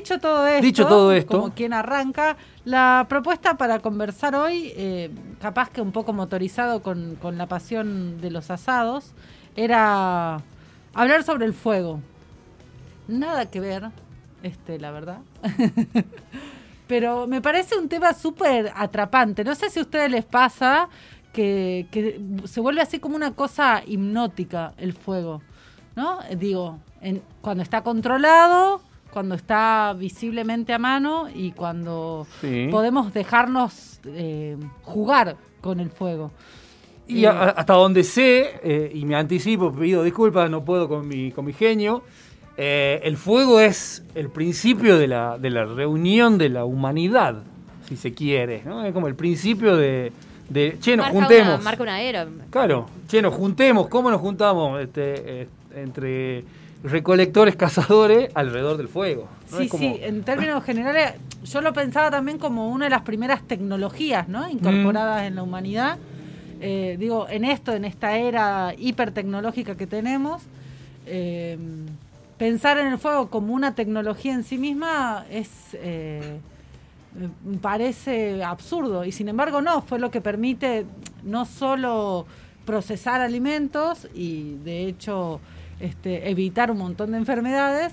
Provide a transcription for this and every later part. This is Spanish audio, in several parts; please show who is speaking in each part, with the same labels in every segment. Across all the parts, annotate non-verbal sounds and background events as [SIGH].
Speaker 1: dicho todo esto,
Speaker 2: Dicho todo esto.
Speaker 1: como quien arranca, la propuesta para conversar hoy, eh, capaz que un poco motorizado con, con la pasión de los asados, era hablar sobre el fuego. Nada que ver, este, la verdad. [LAUGHS] Pero me parece un tema súper atrapante. No sé si a ustedes les pasa que, que se vuelve así como una cosa hipnótica el fuego. ¿No? Digo, en- cuando está controlado, cuando está visiblemente a mano y cuando
Speaker 2: Sí.
Speaker 1: podemos dejarnos eh, jugar con el fuego.
Speaker 2: Y a- hasta donde sé, eh, y me anticipo, pido disculpas, no puedo con mi, con mi genio, eh, el fuego es el principio de la, de la reunión de la humanidad, si se quiere, ¿no? Es como el principio de, de che, nos
Speaker 3: marca
Speaker 2: juntemos.
Speaker 3: Una, marca una era.
Speaker 2: Claro, che, nos juntemos, ¿cómo nos juntamos? Este, eh, entre recolectores, cazadores, alrededor del fuego. ¿no?
Speaker 1: Sí,
Speaker 2: como-
Speaker 1: sí, en términos generales, yo lo pensaba también como una de las primeras tecnologías, ¿no? Incorporadas en la humanidad. Eh, digo, en esto, en esta era hipertecnológica que tenemos, eh, pensar en el fuego como una tecnología en sí misma es eh, parece absurdo y sin embargo no, fue lo que permite no solo procesar alimentos y de hecho este, evitar un montón de enfermedades,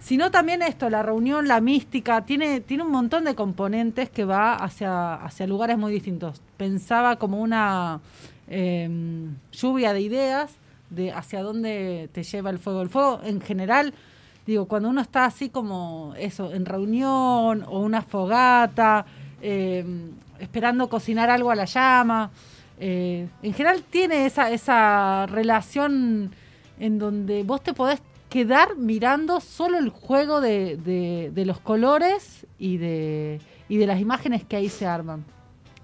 Speaker 1: sino también esto, la reunión, la mística, tiene, tiene un montón de componentes que va hacia, hacia lugares muy distintos. Pensaba como una eh, lluvia de ideas de hacia dónde te lleva el fuego. El fuego en general, digo, cuando uno está así como eso, en reunión o una fogata, eh, esperando cocinar algo a la llama, eh, en general tiene esa, esa relación en donde vos te podés quedar mirando solo el juego de, de- los colores y de, y de las imágenes que ahí se arman.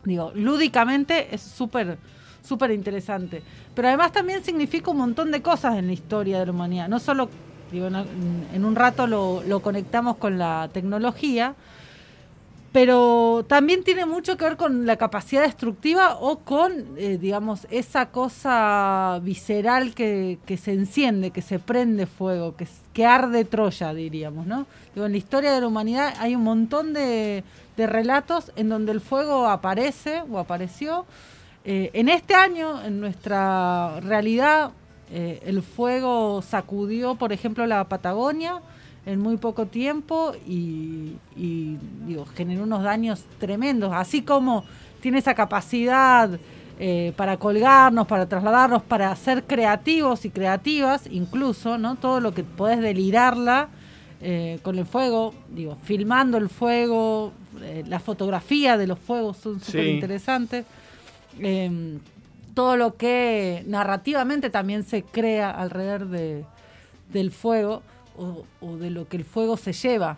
Speaker 1: Digo, lúdicamente es súper súper interesante. Pero además también significa un montón de cosas en la historia de la humanidad. No solo, digo, en, en un rato lo, lo conectamos con la tecnología, pero también tiene mucho que ver con la capacidad destructiva o con, eh, digamos, esa cosa visceral que, se enciende, que se prende fuego, que, arde Troya, diríamos, ¿no? En la historia de la humanidad hay un montón de, de relatos en donde el fuego aparece o apareció. Eh, en este año, en nuestra realidad, eh, el fuego sacudió, por ejemplo, la Patagonia en muy poco tiempo y, y, digo, generó unos daños tremendos, así como tiene esa capacidad eh, para colgarnos, para trasladarnos, para ser creativos y creativas, incluso, ¿no? Todo lo que podés delirarla eh, con el fuego, digo, filmando el fuego, eh, la fotografía de los fuegos son súper interesantes. Eh, todo lo que narrativamente también se crea alrededor de, del fuego o, o de lo que el fuego se lleva.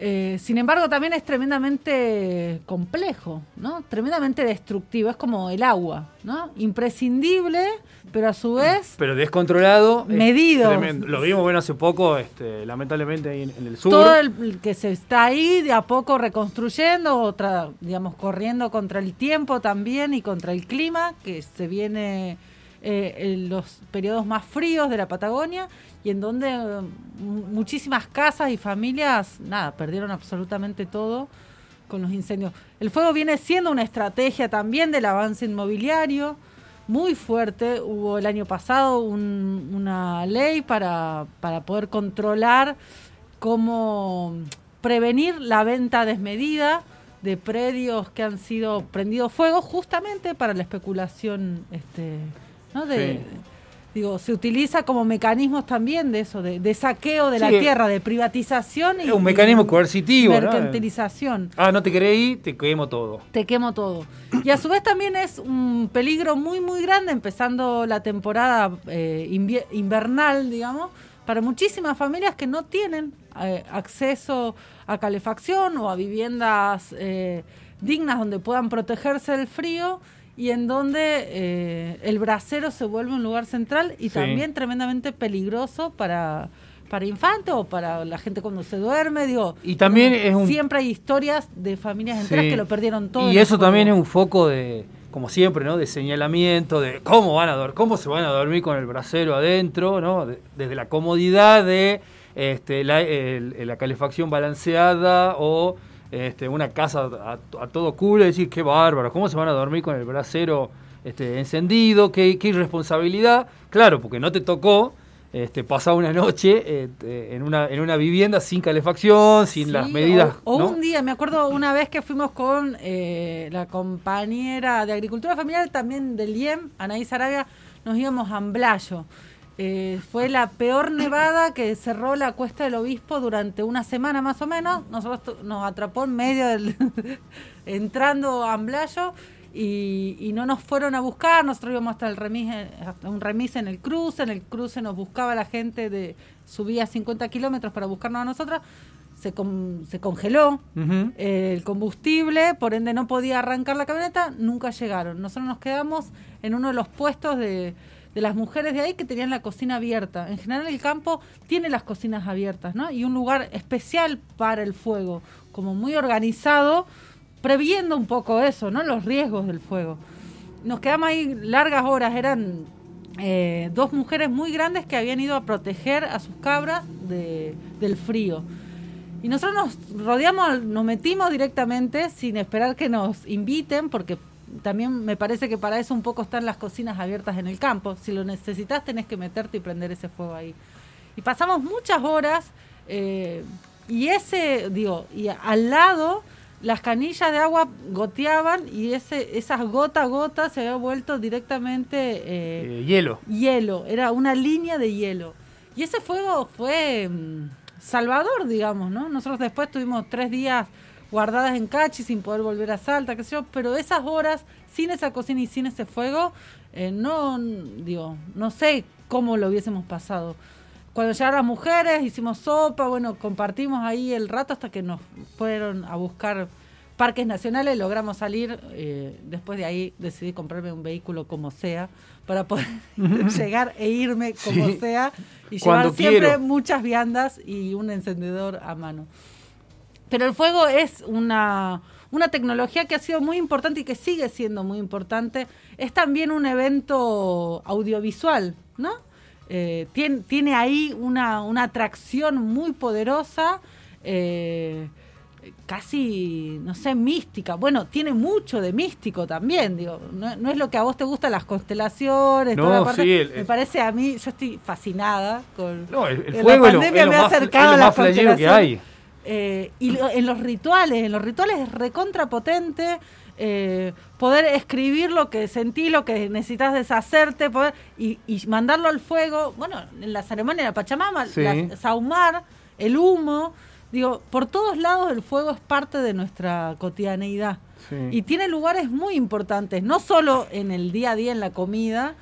Speaker 1: Eh, sin embargo, también es tremendamente complejo, ¿no? Tremendamente destructivo. Es como el agua, ¿no? Imprescindible, pero a su vez
Speaker 2: Pero descontrolado. es
Speaker 1: Medido.
Speaker 2: Lo vimos bueno hace poco, este, lamentablemente ahí en, en el sur.
Speaker 1: todo el el que se está ahí de a poco reconstruyendo, otra, digamos, corriendo contra el tiempo también y contra el clima, que se viene eh, en los periodos más fríos de la Patagonia y en donde eh, mu- muchísimas casas y familias, nada, perdieron absolutamente todo con los incendios. El fuego viene siendo una estrategia también del avance inmobiliario muy fuerte. Hubo el año pasado un- una ley para, para poder controlar cómo prevenir la venta desmedida de predios que han sido prendidos fuego justamente para la especulación este ¿no? de,
Speaker 2: Sí.
Speaker 1: digo se utiliza como mecanismos también de eso de, de saqueo de la
Speaker 2: Sí,
Speaker 1: tierra de privatización y
Speaker 2: un mecanismo coercitivo, ¿no?
Speaker 1: mercantilización
Speaker 2: Ah, no te creí, te quemo todo.
Speaker 1: te quemo todo. Y a su vez también es un peligro muy, muy grande, empezando la temporada eh, invernal, digamos, para muchísimas familias que no tienen eh, acceso a calefacción o a viviendas eh, dignas donde puedan protegerse del frío y en donde eh, el brasero se vuelve un lugar central y
Speaker 2: Sí.
Speaker 1: también tremendamente peligroso para para infantes o para la gente cuando se duerme, digo.
Speaker 2: Y también
Speaker 1: como
Speaker 2: es un-
Speaker 1: Siempre hay historias de familias enteras
Speaker 2: Sí.
Speaker 1: que lo perdieron todo.
Speaker 2: Y eso también es un foco de, como siempre, ¿no? De señalamiento, de cómo van a dormir, cómo se van a dormir con el brasero adentro, ¿no? De- desde la comodidad de este, la, el- la calefacción balanceada o este, una casa a, a todo culo y decir, qué bárbaro, ¿cómo se van a dormir con el brasero este, encendido? ¿Qué, qué irresponsabilidad? Claro, porque no te tocó este, pasar una noche este, en, una, en una vivienda sin calefacción, sin
Speaker 1: Sí,
Speaker 2: las medidas.
Speaker 1: O, o
Speaker 2: ¿no?
Speaker 1: un día, me acuerdo una vez que fuimos con eh, la compañera de Agricultura Familiar, también del IEM, Anaís Arabia, nos íbamos a Amblayo. Eh, fue la peor nevada que cerró la Cuesta del Obispo durante una semana más o menos. Nosotros nos atrapó en medio del. [LAUGHS] entrando a Amblayo y, y no nos fueron a buscar. Nosotros íbamos hasta el remis, hasta un remis en el cruce. En el cruce nos buscaba la gente de. subía 50 kilómetros para buscarnos a nosotros. Se, con- se congeló eh, el combustible, por ende no podía arrancar la camioneta, nunca llegaron. Nosotros nos quedamos en uno de los puestos de, de las mujeres de ahí que tenían la cocina abierta. En general el campo tiene las cocinas abiertas, ¿no? Y un lugar especial para el fuego, como muy organizado, previendo un poco eso, ¿no? Los riesgos del fuego. Nos quedamos ahí largas horas, eran eh, dos mujeres muy grandes que habían ido a proteger a sus cabras de- del frío. Y nosotros nos rodeamos, nos metimos directamente sin esperar que nos inviten, porque también me parece que para eso un poco están las cocinas abiertas en el campo. Si lo necesitas, tenés que meterte y prender ese fuego ahí. Y pasamos muchas horas, eh, y ese, digo, y al lado las canillas de agua goteaban y ese, esas gota a gota se había vuelto directamente eh,
Speaker 2: Eh, hielo.
Speaker 1: hielo, era una línea de hielo. Y ese fuego fue mm, salvador, digamos, ¿no? Nosotros después tuvimos tres días guardadas en Cachi sin poder volver a Salta, qué sé yo, pero esas horas sin esa cocina y sin ese fuego, eh, no, digo, no sé cómo lo hubiésemos pasado. Cuando llegaron las mujeres, hicimos sopa, bueno, compartimos ahí el rato hasta que nos fueron a buscar parques nacionales, logramos salir, eh, después de ahí decidí comprarme un vehículo como sea, para poder [LAUGHS] llegar e irme como
Speaker 2: Sí.
Speaker 1: sea, y
Speaker 2: Cuando
Speaker 1: llevar siempre
Speaker 2: quiero.
Speaker 1: muchas viandas y un encendedor a mano. Pero el fuego es una, una tecnología que ha sido muy importante y que sigue siendo muy importante. Es también un evento audiovisual, ¿no? Eh, tiene, tiene ahí una, una atracción muy poderosa, eh, casi, no sé, mística. Bueno, tiene mucho de místico también, digo. No, no es lo que a vos te gusta, las constelaciones,
Speaker 2: No,
Speaker 1: toda la parte.
Speaker 2: sí, el-
Speaker 1: Me parece a mí, yo estoy fascinada con...
Speaker 2: No, el, fuego
Speaker 1: la
Speaker 2: es lo,
Speaker 1: pandemia
Speaker 2: es lo
Speaker 1: me ha acercado a
Speaker 2: lo
Speaker 1: la
Speaker 2: más flashero que hay.
Speaker 1: Eh, y lo- en los rituales, en los rituales es recontrapotente eh, poder escribir lo que sentí, lo que necesitas deshacerte, poder y, y mandarlo al fuego. Bueno, en la ceremonia de la Pachamama,
Speaker 2: Sí.
Speaker 1: la- saumar, el humo. Digo, por todos lados el fuego es parte de nuestra cotidianeidad.
Speaker 2: Sí.
Speaker 1: Y tiene lugares muy importantes, no solo en el día a día, en la comida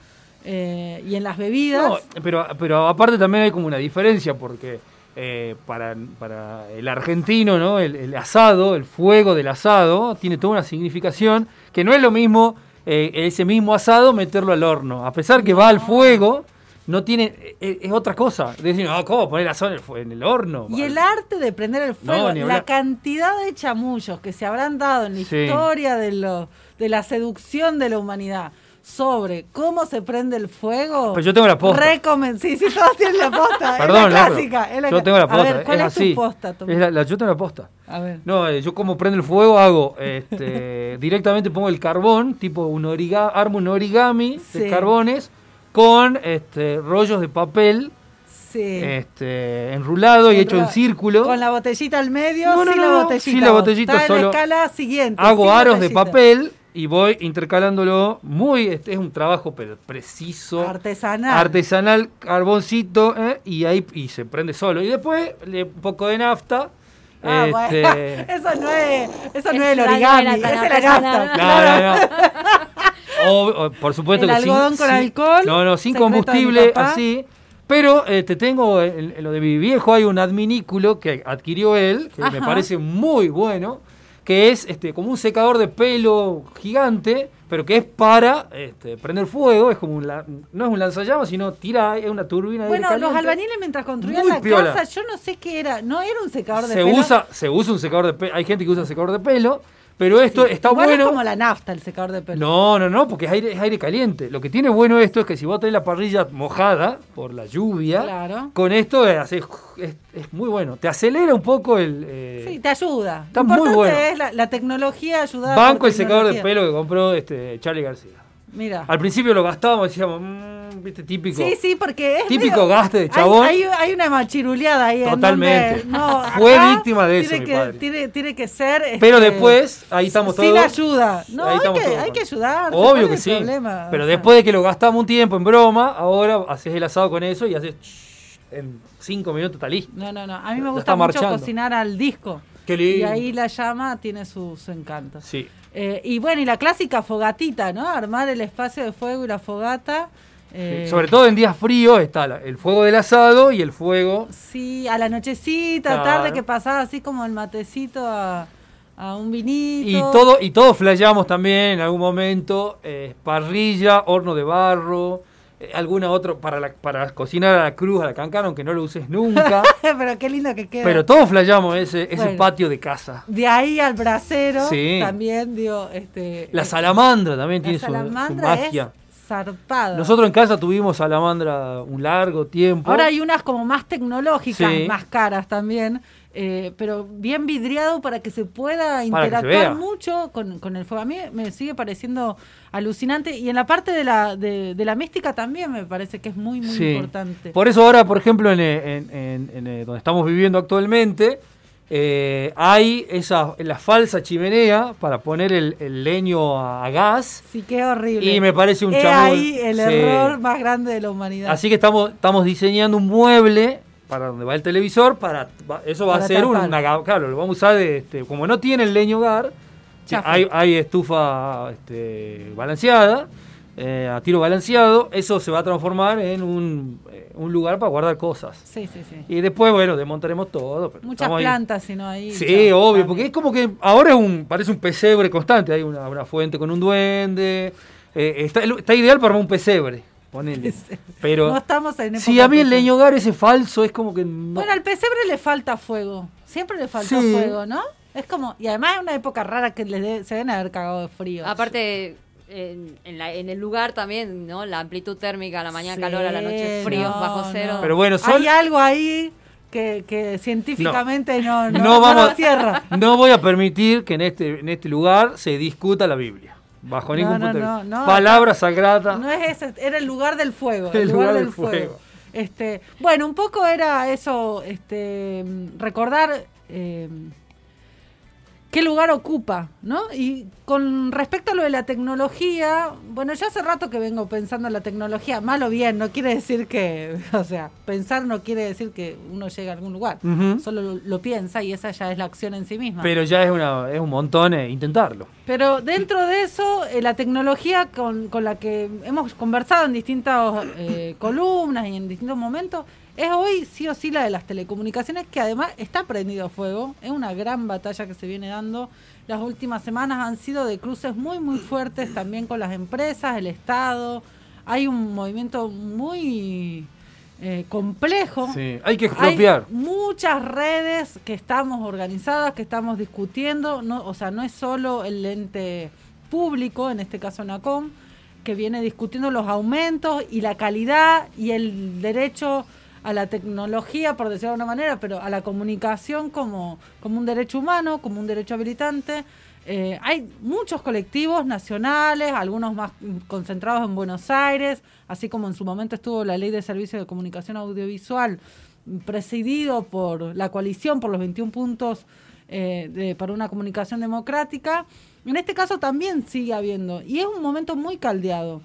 Speaker 1: eh, y en las bebidas.
Speaker 2: No, pero, pero aparte también hay como una diferencia porque eh, para, para el argentino, ¿no? El, el asado, el fuego del asado, tiene toda una significación que no es lo mismo eh, ese mismo asado meterlo al horno. A pesar que va al fuego, no tiene, eh, es otra cosa. Decir, no, ¿cómo poner el asado en el, fu- en el horno?
Speaker 1: Y el arte de prender el fuego,
Speaker 2: No,
Speaker 1: la cantidad de chamullos que se habrán dado en la
Speaker 2: Sí.
Speaker 1: historia de, lo, de la seducción de la humanidad sobre cómo se prende el fuego.
Speaker 2: Pero yo tengo la posta.
Speaker 1: Recomen sí, sí, todos tienen la posta.
Speaker 2: Perdón, [LAUGHS]
Speaker 1: es la clásica. es la
Speaker 2: yo tengo la
Speaker 1: A
Speaker 2: posta,
Speaker 1: ver, ¿cuál
Speaker 2: es,
Speaker 1: es,
Speaker 2: así.
Speaker 1: tu posta?
Speaker 2: Es la, la- yo tengo la posta.
Speaker 1: A ver.
Speaker 2: No, eh, yo como prendo el fuego hago este, [LAUGHS] directamente pongo el carbón, tipo un origami, armo un origami
Speaker 1: Sí.
Speaker 2: de carbones con este, rollos de papel
Speaker 1: Sí.
Speaker 2: este, enrulado y hecho en círculo.
Speaker 1: Con la botellita al medio,
Speaker 2: No, no,
Speaker 1: sin
Speaker 2: no,
Speaker 1: la botellita.
Speaker 2: sin la botellita,
Speaker 1: Está en
Speaker 2: solo
Speaker 1: la escala siguiente.
Speaker 2: Hago aros de papel y voy intercalándolo muy, este es un trabajo pero preciso,
Speaker 1: Artesanal.
Speaker 2: artesanal, carboncito, ¿eh? y ahí y se prende solo. Y después le un poco de nafta.
Speaker 1: Ah,
Speaker 2: este,
Speaker 1: bueno. [LAUGHS] Eso no es, eso no es el
Speaker 3: no
Speaker 1: origami,
Speaker 3: era
Speaker 1: es el nafta.
Speaker 2: No, no, no. O, [LAUGHS] o, por supuesto
Speaker 1: El
Speaker 2: que sin-
Speaker 1: algodón con
Speaker 2: sin-
Speaker 1: alcohol,
Speaker 2: No, no, sin combustible, así. Pero eh, te tengo, en, en lo de mi viejo hay un adminículo que adquirió él, que me parece muy bueno, que es este como un secador de pelo gigante, pero que es para este, prender fuego, es como un, la- no es un lanzallamas, sino tira, es una turbina de
Speaker 1: Bueno, los albañiles mientras construían
Speaker 2: Muy
Speaker 1: la
Speaker 2: piola.
Speaker 1: casa, yo no sé qué era, no era un secador de
Speaker 2: se
Speaker 1: pelo.
Speaker 2: usa, se usa un secador de pelo, hay gente que usa secador de pelo, pero esto
Speaker 1: Sí,
Speaker 2: está bueno.
Speaker 1: es como la nafta el secador de pelo.
Speaker 2: No, no, no, porque es aire, es aire caliente. Lo que tiene bueno esto es que si vos tenés la parrilla mojada por la lluvia,
Speaker 1: Claro.
Speaker 2: con esto es, haces- es, es muy bueno. Te acelera un poco el... eh,
Speaker 1: Sí, te ayuda.
Speaker 2: está
Speaker 1: Lo
Speaker 2: muy bueno.
Speaker 1: es la, la tecnología ayudada.
Speaker 2: banco el secador de pelo que compró este Charlie García.
Speaker 1: Mira.
Speaker 2: Al principio lo gastábamos, decíamos, "Mm, viste, típico.
Speaker 1: Sí, sí, porque es
Speaker 2: Típico
Speaker 1: medio-
Speaker 2: gaste de chabón.
Speaker 1: Hay, hay una machiruleada ahí. en
Speaker 2: Totalmente.
Speaker 1: donde, no,
Speaker 2: Fue víctima de eso,
Speaker 1: tiene
Speaker 2: mi
Speaker 1: que,
Speaker 2: padre.
Speaker 1: Tiene, tiene que ser.
Speaker 2: Pero
Speaker 1: este,
Speaker 2: después, ahí estamos
Speaker 1: sin
Speaker 2: todos.
Speaker 1: ayuda. No, hay que,
Speaker 2: todos,
Speaker 1: hay que
Speaker 2: Juan.
Speaker 1: ayudar.
Speaker 2: Obvio
Speaker 1: ¿cuál
Speaker 2: que sí.
Speaker 1: problema?
Speaker 2: Pero
Speaker 1: O sea,
Speaker 2: después de que lo gastamos un tiempo en broma, ahora haces el asado con eso y haces en cinco minutos está listo.
Speaker 1: No, no, no. A mí me gusta mucho
Speaker 2: marchando.
Speaker 1: cocinar al disco.
Speaker 2: Qué lindo.
Speaker 1: Y ahí la llama tiene su, su encanto.
Speaker 2: Sí.
Speaker 1: Eh, y bueno, y la clásica fogatita, ¿no? Armar el espacio de fuego y la fogata. eh,
Speaker 2: Sobre todo en días fríos está la- el fuego del asado y el fuego.
Speaker 1: Sí, a la nochecita,
Speaker 2: Claro.
Speaker 1: tarde que pasaba así como el matecito a, a un vinito.
Speaker 2: Y todo, y todos flayamos también en algún momento, eh, parrilla, horno de barro, alguna otra para la, para cocinar a la cruz, a la cancana, aunque no lo uses nunca. [LAUGHS]
Speaker 1: Pero qué lindo que queda.
Speaker 2: pero todos flayamos ese, ese
Speaker 1: Bueno.
Speaker 2: patio de casa.
Speaker 1: De ahí al brasero
Speaker 2: Sí.
Speaker 1: también, digo, este...
Speaker 2: La
Speaker 1: eh,
Speaker 2: salamandra también
Speaker 1: la
Speaker 2: tiene su, su
Speaker 1: salamandra
Speaker 2: magia.
Speaker 1: es zarpada.
Speaker 2: Nosotros en casa tuvimos salamandra un largo tiempo.
Speaker 1: Ahora hay unas como más tecnológicas,
Speaker 2: Sí.
Speaker 1: más caras también, eh, pero bien vidriado para que se pueda interactuar mucho con, con el fuego. A mí me sigue pareciendo alucinante y en la parte de la, de, de la mística también me parece que es muy, muy
Speaker 2: Sí.
Speaker 1: importante.
Speaker 2: Por eso ahora, por ejemplo, en, eh, en- en- en, eh, donde estamos viviendo actualmente, eh, hay esa la falsa chimenea para poner el, el leño a, a gas.
Speaker 1: Sí, qué horrible.
Speaker 2: Y me parece un chamul.
Speaker 1: ahí el
Speaker 2: Sí.
Speaker 1: error más grande de la humanidad.
Speaker 2: Así que estamos, estamos diseñando un mueble para donde va el televisor, para va- eso va
Speaker 1: Para
Speaker 2: a ser
Speaker 1: tapar.
Speaker 2: una claro, lo vamos a usar de, este, como no tiene el leño hogar, hay, hay estufa este, balanceada, eh, a tiro balanceado, eso se va a transformar en un, eh, un lugar para guardar cosas.
Speaker 1: Sí, sí, sí.
Speaker 2: Y después, bueno, desmontaremos todo. pero
Speaker 1: Muchas
Speaker 2: estamos ahí.
Speaker 1: plantas, sino ahí.
Speaker 2: Sí, obvio,
Speaker 1: también.
Speaker 2: porque es como que ahora es un, parece un pesebre constante. Hay una, una fuente con un duende. eh, está, está ideal para un pesebre, ponele. [LAUGHS] Pero
Speaker 1: No estamos en
Speaker 2: si a mí el
Speaker 1: pesebre.
Speaker 2: leño hogar ese falso es como que no.
Speaker 1: Bueno, al pesebre le falta fuego. Siempre le faltó
Speaker 2: Sí.
Speaker 1: fuego, ¿no? Es como, y además es una época rara que les de- se deben haber cagado de frío.
Speaker 3: Aparte, en, en la- en el lugar también, ¿no? La amplitud térmica, a la mañana
Speaker 1: Sí,
Speaker 3: calor, a la noche fríos
Speaker 1: no,
Speaker 3: bajo cero.
Speaker 1: no.
Speaker 2: Pero bueno, son-
Speaker 1: Hay algo ahí que, que científicamente no, no,
Speaker 2: no
Speaker 1: no
Speaker 2: vamos,
Speaker 1: lo cierra. [LAUGHS]
Speaker 2: no voy a permitir que en este, en este lugar se discuta la Biblia. Bajo
Speaker 1: No,
Speaker 2: ningún
Speaker 1: no,
Speaker 2: punto de vista.
Speaker 1: no.
Speaker 2: Palabra sagrada.
Speaker 1: No es ese, era el lugar del fuego. [LAUGHS]
Speaker 2: El
Speaker 1: El, lugar,
Speaker 2: lugar
Speaker 1: del
Speaker 2: del
Speaker 1: fuego.
Speaker 2: fuego.
Speaker 1: Este, bueno, un poco era eso, este, recordar eh, qué lugar ocupa, ¿no? Y con respecto a lo de la tecnología, bueno, ya hace rato que vengo pensando en la tecnología, mal o bien, no quiere decir que, [LAUGHS] o sea, pensar no quiere decir que uno llegue a algún lugar, solo lo, lo piensa y esa ya es la acción en sí misma.
Speaker 2: Pero ya es, una, es un montón eh, intentarlo.
Speaker 1: Pero dentro de eso, eh, la tecnología con, con la que hemos conversado en distintas eh, columnas y en distintos momentos, es hoy sí o sí la de las telecomunicaciones, que además está prendido a fuego. Es una gran batalla que se viene dando. Las últimas semanas han sido de cruces muy, muy fuertes también con las empresas, el Estado. Hay un movimiento muy eh, complejo.
Speaker 2: Sí, hay que expropiar.
Speaker 1: Hay muchas redes que estamos organizadas, que estamos discutiendo, no, o sea, no es solo el ente público, en este caso NACOM, que viene discutiendo los aumentos y la calidad y el derecho a la tecnología, por decirlo de alguna manera, pero a la comunicación como, como un derecho humano, como un derecho habilitante. Eh, hay muchos colectivos nacionales, algunos más concentrados en Buenos Aires, así como en su momento estuvo la Ley de Servicios de Comunicación Audiovisual, presidido por la coalición por los 21 puntos eh, para una comunicación democrática. En este caso también sigue habiendo, y es un momento muy caldeado.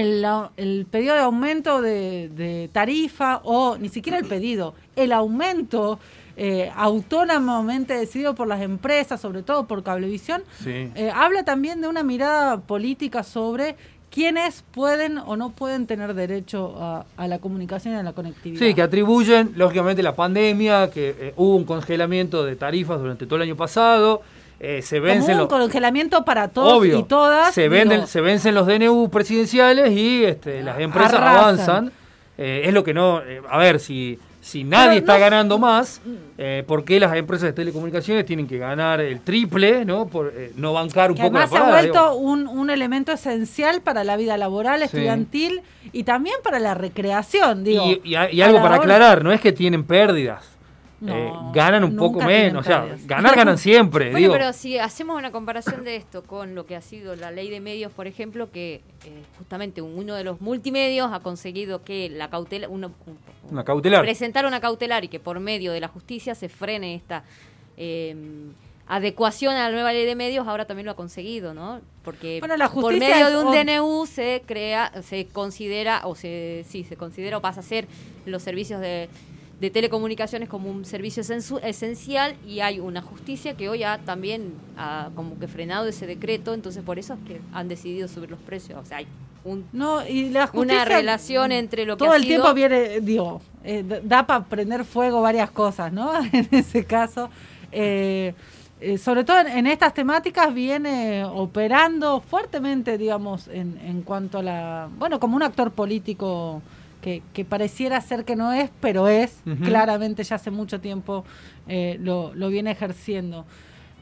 Speaker 1: El, el pedido de aumento de, de tarifa o ni siquiera el pedido, el aumento eh, autónomamente decidido por las empresas, sobre todo por Cablevisión,
Speaker 2: Sí.
Speaker 1: eh, habla también de una mirada política sobre quiénes pueden o no pueden tener derecho a, a la comunicación y a la conectividad.
Speaker 2: Sí, que atribuyen, lógicamente, la pandemia, que eh, hubo un congelamiento de tarifas durante todo el año pasado eh, se vencen
Speaker 1: Como un congelamiento para todos y todas.
Speaker 2: Se, venden, se vencen los DNU presidenciales y este, las empresas avanzan. Eh, es lo que no. Eh, a ver, si, si nadie está ganando más, eh, ¿por qué las empresas de telecomunicaciones tienen que ganar el triple, no? Por no bancar un poco
Speaker 1: además se ha vuelto un, un, elemento esencial para la vida laboral, estudiantil y también para la recreación, digo.
Speaker 2: Y, y algo para aclarar, no es que tienen pérdidas eh, ganan un poco menos. O sea, ganar ganan [LAUGHS] siempre.
Speaker 3: bueno, pero si hacemos una comparación de esto con lo que ha sido la ley de medios, por ejemplo, que eh, justamente uno de los multimedios ha conseguido que la cautela, uno,
Speaker 2: una cautelar.
Speaker 3: presentar una cautelar y que por medio de la justicia se frene esta eh, adecuación a la nueva ley de medios, ahora también lo ha conseguido, ¿no? Porque por medio de un DNU se crea, se considera, o se, sí, se considera o pasa a ser los servicios de de telecomunicaciones como un servicio esencial y hay una justicia que hoy ha también ha como que frenado ese decreto, entonces por eso es que han decidido subir los precios. O sea, hay un,
Speaker 1: no, y la
Speaker 3: una relación entre lo
Speaker 1: que
Speaker 3: todo
Speaker 1: el tiempo viene, digo, eh, da para prender fuego varias cosas, ¿no? [LAUGHS] en ese caso. Eh, eh, sobre todo en, estas temáticas viene operando fuertemente, digamos, en, en cuanto a la, bueno, como un actor político que, pareciera ser que no es, pero es, claramente ya hace mucho tiempo eh, lo, viene ejerciendo.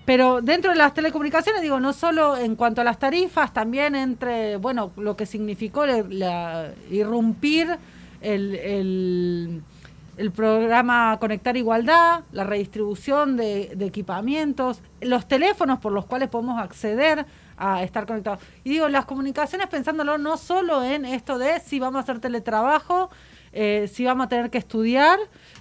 Speaker 1: Pero dentro de las telecomunicaciones, digo, no solo en cuanto a las tarifas, también entre, bueno, lo que significó la, irrumpir el, el, programa Conectar Igualdad, la redistribución de, de equipamientos, los teléfonos por los cuales podemos acceder a estar conectados. Y digo, las comunicaciones pensándolo no solo en esto de si vamos a hacer teletrabajo, eh, si vamos a tener que estudiar,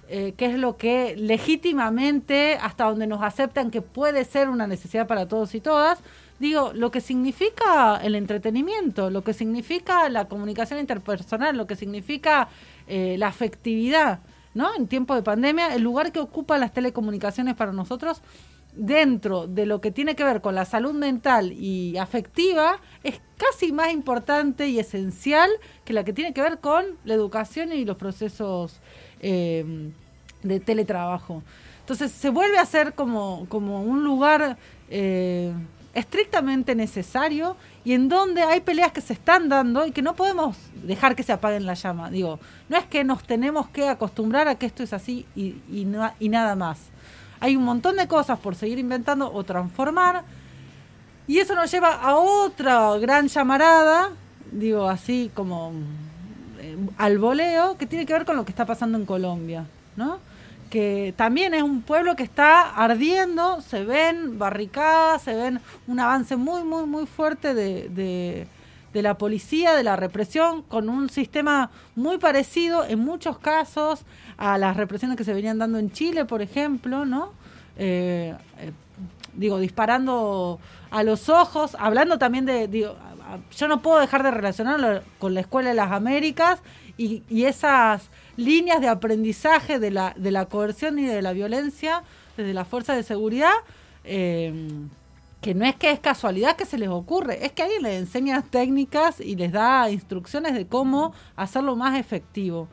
Speaker 1: eh, qué es lo que legítimamente, hasta donde nos aceptan que puede ser una necesidad para todos y todas, digo, lo que significa el entretenimiento, lo que significa la comunicación interpersonal, lo que significa eh, la afectividad, ¿no? En tiempo de pandemia, el lugar que ocupan las telecomunicaciones para nosotros dentro de lo que tiene que ver con la salud mental y afectiva es casi más importante y esencial que la que tiene que ver con la educación y los procesos em, de teletrabajo. Entonces se vuelve a ser como, como un lugar eh, estrictamente necesario y en donde hay peleas que se están dando y que no podemos dejar que se apaguen la llama. Digo, no es que nos tenemos que acostumbrar a que esto es así y, y nada más hay un montón de cosas por seguir inventando o transformar. Y eso nos lleva a otra gran llamarada, digo así como eh, al voleo, que tiene que ver con lo que está pasando en Colombia, ¿no? Que también es un pueblo que está ardiendo, se ven barricadas, se ven un avance muy, muy, muy fuerte de de la policía, de la represión, con un sistema muy parecido en muchos casos a las represiones que se venían dando en Chile, por ejemplo, ¿no? Eh, eh, digo, disparando a los ojos, hablando también de, digo, yo no puedo dejar de relacionarlo con la Escuela de las Américas y, esas líneas de aprendizaje de la, de la coerción y de la violencia desde la fuerza de seguridad. Eh, que no es que es casualidad que se les ocurre, es que alguien les enseña técnicas y les da instrucciones de cómo hacerlo más efectivo.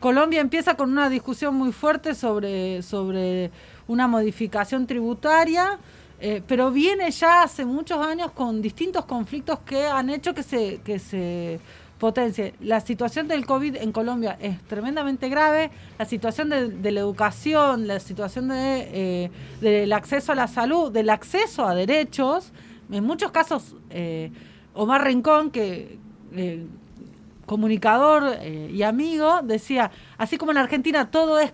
Speaker 1: Colombia empieza con una discusión muy fuerte sobre, sobre una modificación tributaria, eh, pero viene ya hace muchos años con distintos conflictos que han hecho que se, que se potencia. La situación del COVID en Colombia es tremendamente grave, la situación de, la educación, la situación de, eh, del acceso a la salud, del acceso a derechos, en muchos casos, eh, Omar Rincón, que eh, comunicador y amigo, decía, así como en Argentina todo es,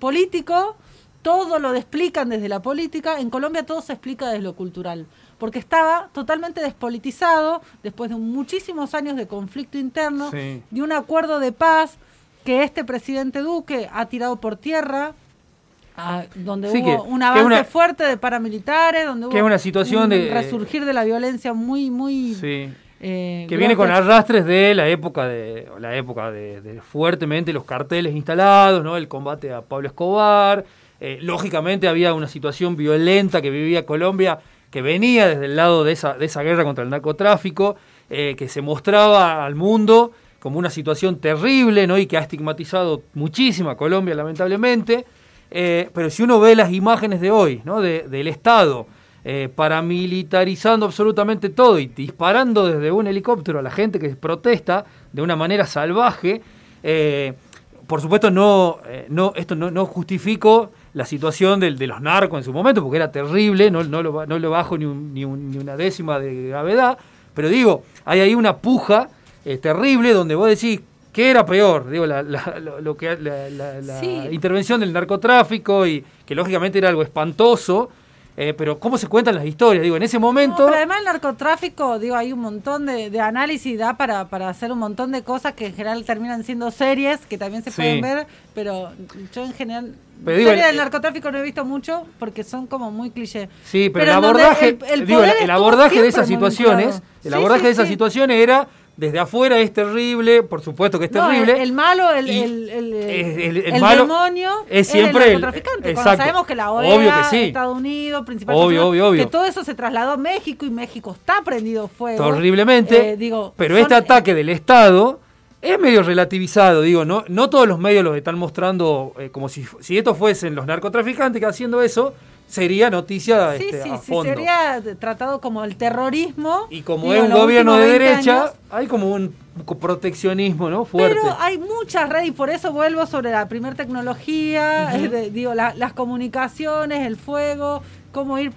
Speaker 1: político, todo lo explican desde la política, en Colombia todo se explica desde lo cultural porque estaba totalmente despolitizado después de muchísimos años de conflicto interno, de un acuerdo de paz que este presidente Duque ha tirado por tierra. donde hubo un avance fuerte de paramilitares, donde hubo
Speaker 2: una situación
Speaker 1: un
Speaker 2: de
Speaker 1: resurgir de la violencia muy, muy
Speaker 2: eh, que viene con arrastres de la época de la época de, fuertemente los carteles instalados, ¿no? El combate a Pablo Escobar. Eh, lógicamente había una situación violenta que vivía Colombia que venía desde el lado de esa, de esa guerra contra el narcotráfico, eh, que se mostraba al mundo como una situación terrible ¿no? y que ha estigmatizado muchísimo a Colombia, lamentablemente. Eh, pero si uno ve las imágenes de hoy, ¿no? del Estado, eh, paramilitarizando absolutamente todo y disparando desde un helicóptero a la gente que protesta de una manera salvaje. Por supuesto, no, eh, no, esto no, no justifico la situación de, de los narcos en su momento, porque era terrible, no, no, lo, no lo bajo ni, ni, una décima de gravedad, pero digo, hay ahí una puja terrible donde vos decís, ¿Qué era peor? Digo, la, lo, que, la, intervención del narcotráfico y que lógicamente era algo espantoso, eh, pero cómo se cuentan las historias, digo, en ese momento...
Speaker 1: pero además el narcotráfico, digo, hay un montón de, de análisis, da para, para hacer un montón de cosas que en general terminan siendo series, que también se pueden ver, pero yo en general... series del narcotráfico no he visto mucho porque son como muy cliché.
Speaker 2: Sí, pero, el abordaje, el, digo, el, abordaje de esas situaciones, el abordaje de esas situaciones era desde afuera es terrible, por supuesto que es terrible.
Speaker 1: El, malo, el, el, el, demonio
Speaker 2: es siempre
Speaker 1: el narcotraficante. Cuando sabemos que la OEA, Estados Unidos, principalmente, que todo eso se trasladó a México y México está prendido fuego.
Speaker 2: Horriblemente. Eh, digo, pero este ataque del Estado es medio relativizado, digo, no, no todos los medios lo están mostrando eh, como si, si estos fuesen los narcotraficantes que haciendo eso, sería noticia
Speaker 1: sí,
Speaker 2: este,
Speaker 1: sí, sí, sería tratado como el terrorismo.
Speaker 2: Y como es un gobierno de derecha, hay como un proteccionismo, ¿no? Fuerte.
Speaker 1: Pero hay muchas redes y por eso vuelvo sobre la primer tecnología, digo, las comunicaciones, el fuego, cómo ir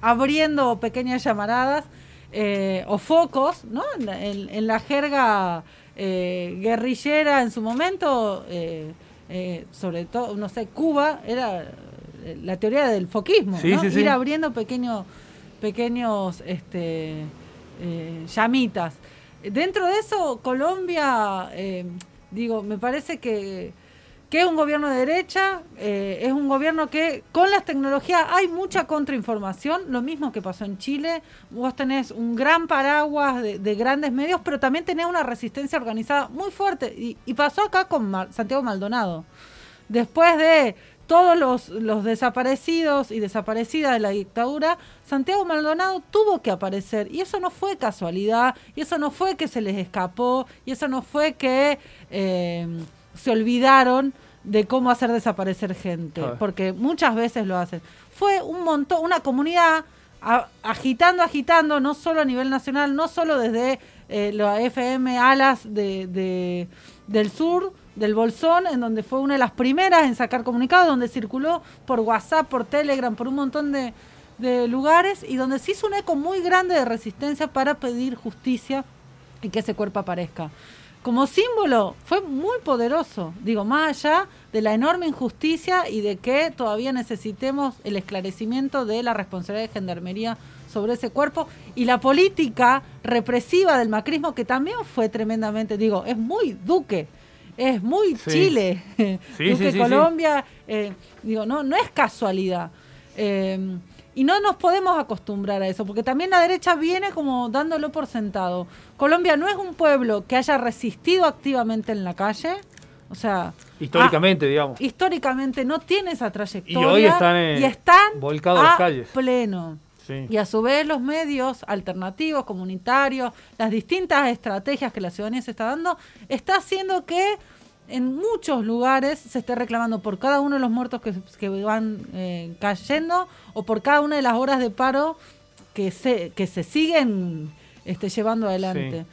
Speaker 1: abriendo pequeñas llamaradas eh, o focos, ¿no? En, la jerga eh, guerrillera en su momento, eh, sobre todo, no sé, Cuba era la teoría del foquismo, ir abriendo pequeños pequeños este, eh, llamitas. Dentro de eso, Colombia, eh, digo, me parece que, que, es un gobierno de derecha, eh, es un gobierno que con las tecnologías hay mucha contrainformación, lo mismo que pasó en Chile, vos tenés un gran paraguas de, grandes medios, pero también tenés una resistencia organizada muy fuerte, y, pasó acá con Santiago Maldonado. Después de todos los, desaparecidos y desaparecidas de la dictadura, Santiago Maldonado tuvo que aparecer. Y eso no fue casualidad, y eso no fue que se les escapó, y eso no fue que eh, se olvidaron de cómo hacer desaparecer gente, porque muchas veces lo hacen. Fue un montón, una comunidad agitando, agitando, no solo a nivel nacional, no solo desde eh, la FM Alas de, del Sur, del Bolsón, en donde fue una de las primeras en sacar comunicados, donde circuló por WhatsApp, por Telegram, por un montón de, lugares y donde se hizo un eco muy grande de resistencia para pedir justicia y que ese cuerpo aparezca. Como símbolo fue muy poderoso, digo, más allá de la enorme injusticia y de que todavía necesitemos el esclarecimiento de la responsabilidad de Gendarmería sobre ese cuerpo y la política represiva del macrismo que también fue tremendamente, digo, es muy duque es muy Chile. [LAUGHS] Sí, Colombia, eh, digo, no, no es casualidad. Eh, y no nos podemos acostumbrar a eso, porque también la derecha viene como dándolo por sentado. Colombia no es un pueblo que haya resistido activamente en la calle, o sea...
Speaker 2: Históricamente, digamos.
Speaker 1: Históricamente no tiene esa trayectoria.
Speaker 2: Y hoy están,
Speaker 1: y están
Speaker 2: volcados a las calles.
Speaker 1: pleno. Y a su vez los medios alternativos, comunitarios, las distintas estrategias que la ciudadanía se está dando, está haciendo que en muchos lugares se esté reclamando por cada uno de los muertos que, van eh, cayendo o por cada una de las horas de paro que se, que se siguen este, llevando adelante.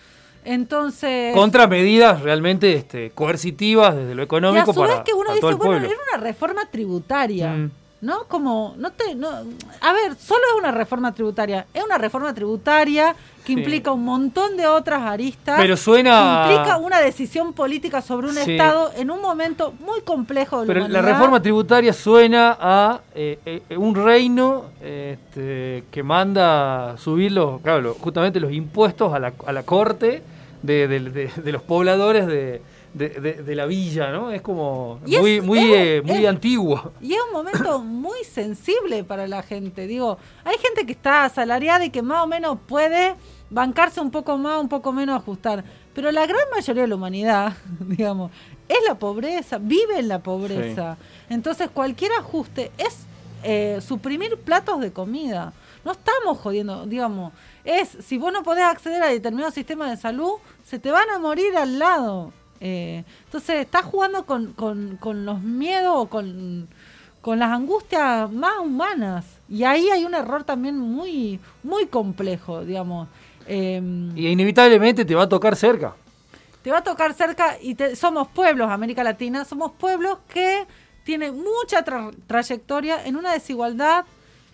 Speaker 1: Entonces.
Speaker 2: Contra medidas realmente este, coercitivas desde lo económico. Y a
Speaker 1: su vez que uno dice, bueno, era una reforma tributaria. Mm. ¿No? Como, no te, no, a ver, solo es una reforma tributaria, es una reforma tributaria que implica un montón de otras aristas.
Speaker 2: Pero suena...
Speaker 1: Implica una decisión política sobre un Estado en un momento muy complejo de
Speaker 2: la Pero la reforma tributaria suena a eh, eh, un reino este, que manda subir los, claro, justamente los impuestos a la, a la corte de los pobladores de de, la villa, ¿no? Es como muy, muy, eh, muy antiguo.
Speaker 1: Y es un momento muy sensible para la gente. Digo, hay gente que está asalariada y que más o menos puede bancarse un poco más, un poco menos ajustar. Pero la gran mayoría de la humanidad, [LAUGHS] digamos, es la pobreza, vive en la pobreza. Entonces cualquier ajuste es eh, suprimir platos de comida. No estamos jodiendo, digamos, es si vos no podés acceder a determinado sistema de salud, se te van a morir al lado. Eh, entonces, estás jugando con, con, los miedos o con, con las angustias más humanas. Y ahí hay un error también muy, muy complejo, digamos.
Speaker 2: Em, y inevitablemente te va a tocar cerca.
Speaker 1: Te va a tocar cerca y somos pueblos, América Latina, somos pueblos que tienen mucha trayectoria en una desigualdad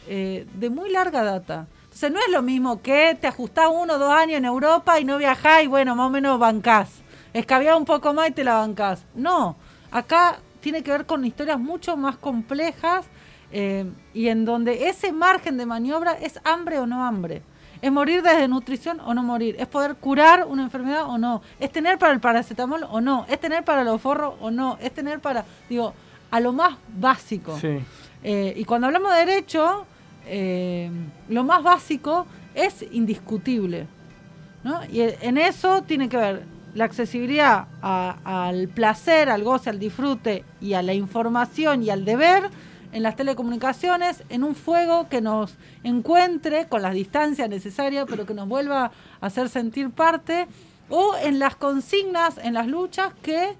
Speaker 1: eh, de muy larga data. Entonces no es lo mismo que te ajustás uno o dos años en Europa y no viajás y bueno, más o menos bancás. Escabiás un poco más y te la bancás. No, acá tiene que ver con historias mucho más complejas eh, y en donde ese margen de maniobra es hambre o no hambre. Es morir desde nutrición o no morir. Es poder curar una enfermedad o no. Es tener para el paracetamol o no. Es tener para los forros o no. Es tener para, digo, a lo más básico. Eh, y cuando hablamos de derecho, eh, lo más básico es indiscutible. ¿no? Y en eso tiene que ver la accesibilidad al placer, al goce, al disfrute y a la información y al deber en las telecomunicaciones, en un fuego que nos encuentre con las distancias necesarias, pero que nos vuelva a hacer sentir parte, o en las consignas, en las luchas que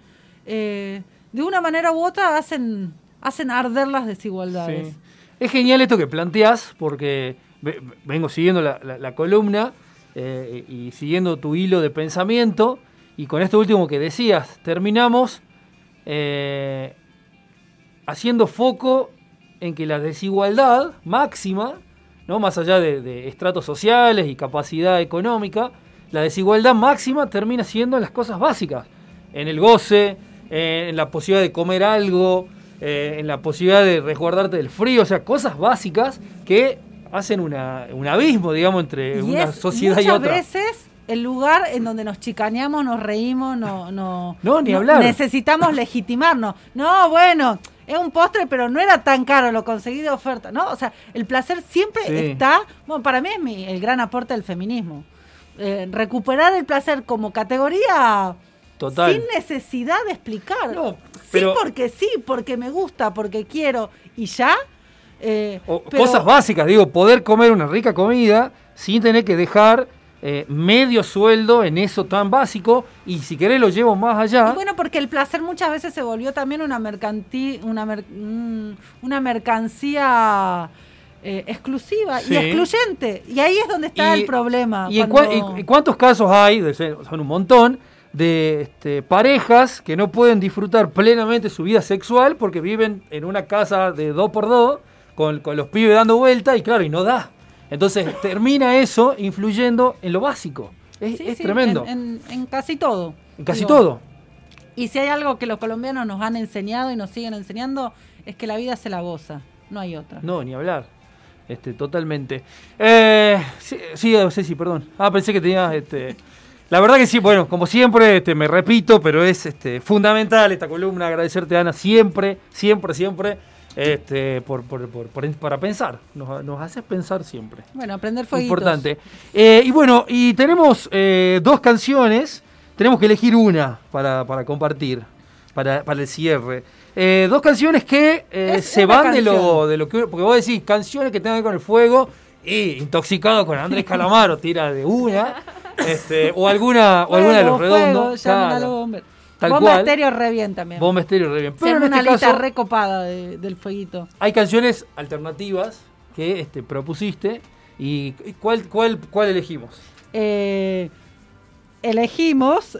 Speaker 1: eh, de una manera u otra hacen, hacen arder las desigualdades.
Speaker 2: Es genial esto que planteas, porque vengo siguiendo la, columna eh, y siguiendo tu hilo de pensamiento, y con esto último que decías, terminamos eh, haciendo foco en que la desigualdad máxima, ¿no? más allá de, estratos sociales y capacidad económica, la desigualdad máxima termina siendo en las cosas básicas, en el goce, en la posibilidad de comer algo, eh, en la posibilidad de resguardarte del frío, o sea, cosas básicas que hacen una, un abismo, digamos, entre una sociedad y otra.
Speaker 1: veces el lugar en donde nos chicaneamos, nos reímos, no, no,
Speaker 2: no ni hablar.
Speaker 1: necesitamos legitimarnos. No, bueno, es un postre, pero no era tan caro, lo conseguí de oferta, ¿no? O sea, el placer siempre está, bueno, para mí es mi, el gran aporte del feminismo. Eh, recuperar el placer como categoría Total. sin necesidad de explicar. No, pero, sí porque sí, porque me gusta, porque quiero y ya.
Speaker 2: Eh, cosas básicas, digo, poder comer una rica comida sin tener que dejar eh, medio sueldo en eso tan básico y si querés lo llevo más allá.
Speaker 1: bueno, porque el placer muchas veces se volvió también una, mercantí, una, una mercancía eh, exclusiva y excluyente. Y ahí es donde está el problema.
Speaker 2: ¿Y, cuántos casos hay? Son un montón de este, parejas que no pueden disfrutar plenamente su vida sexual porque viven en una casa de dos por dos con, con los pibes dando vuelta y claro, y no da. Entonces termina eso influyendo en lo básico. Es, tremendo.
Speaker 1: En, casi todo.
Speaker 2: En casi todo.
Speaker 1: Y si hay algo que los colombianos nos han enseñado y nos siguen enseñando, es que la vida se la goza. No hay otra.
Speaker 2: No, ni hablar. Este, totalmente. Eh, sí, sí, sí, perdón. Ah, pensé que tenías este. La verdad que sí, bueno, como siempre, este, me repito, pero es este, fundamental esta columna. Agradecerte, Ana, siempre, siempre, siempre este, por, por, por, para pensar. Nos, nos haces pensar siempre.
Speaker 1: Bueno, aprender fue
Speaker 2: Importante. Eh, y bueno, y tenemos eh, dos canciones. Tenemos que elegir una para, para compartir, para, para el cierre. Eh, dos canciones que se van de lo, de lo que... Porque vos decís, canciones que tengan que ver con el fuego y intoxicado con Andrés [LAUGHS] Calamaro, tira de una. Este, o alguna, o alguna de los redondos.
Speaker 1: Bomba estéreo re bien también.
Speaker 2: Bomba estéreo re bien.
Speaker 1: Pero en una este lista recopada del fueguito.
Speaker 2: Hay canciones alternativas que este, propusiste. ¿Y cuál, cuál, cuál elegimos?
Speaker 1: Eh, elegimos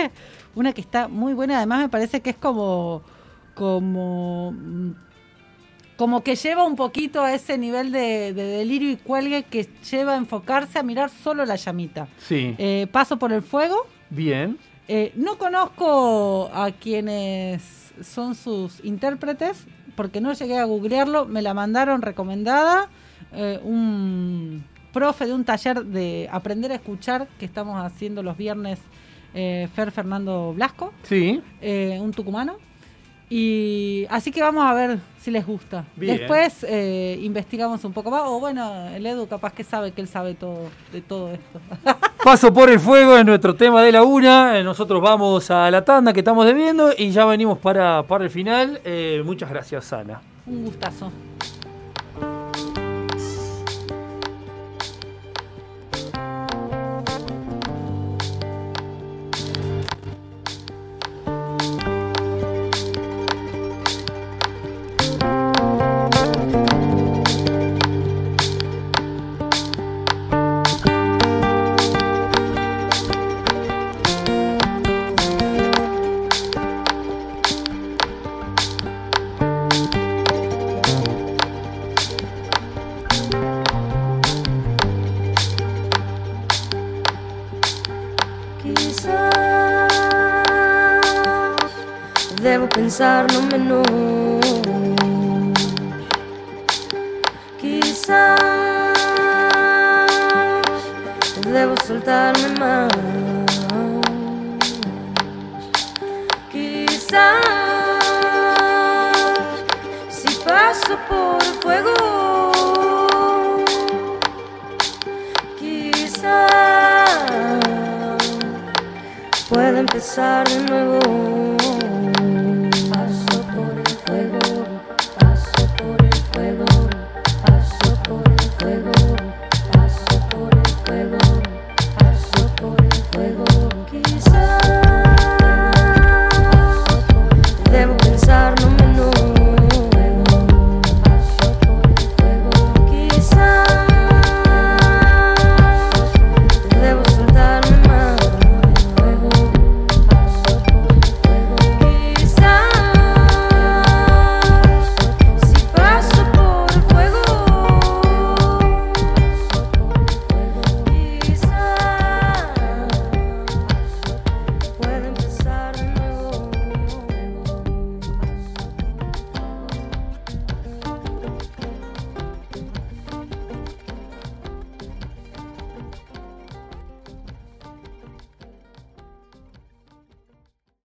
Speaker 1: [LAUGHS] una que está muy buena. Además, me parece que es como. como como que lleva un poquito a ese nivel de, delirio y cuelgue que lleva a enfocarse a mirar solo la llamita.
Speaker 2: Sí.
Speaker 1: Eh, paso por el fuego.
Speaker 2: Bien.
Speaker 1: Eh, no conozco a quienes son sus intérpretes, porque no llegué a googlearlo, me la mandaron recomendada. Eh, un profe de un taller de aprender a escuchar que estamos haciendo los viernes, eh, Fer Fernando Blasco,
Speaker 2: sí.
Speaker 1: un tucumano. Y así que vamos a ver si les gusta. Después eh, investigamos un poco más. O bueno, el Edu capaz que sabe que él sabe todo de todo esto. [LAUGHS]
Speaker 2: Paso por el fuego es nuestro tema de la una. Eh, nosotros vamos a la tanda que estamos debiendo y ya venimos para, para el final. Eh, muchas gracias, Ana.
Speaker 1: Un gustazo.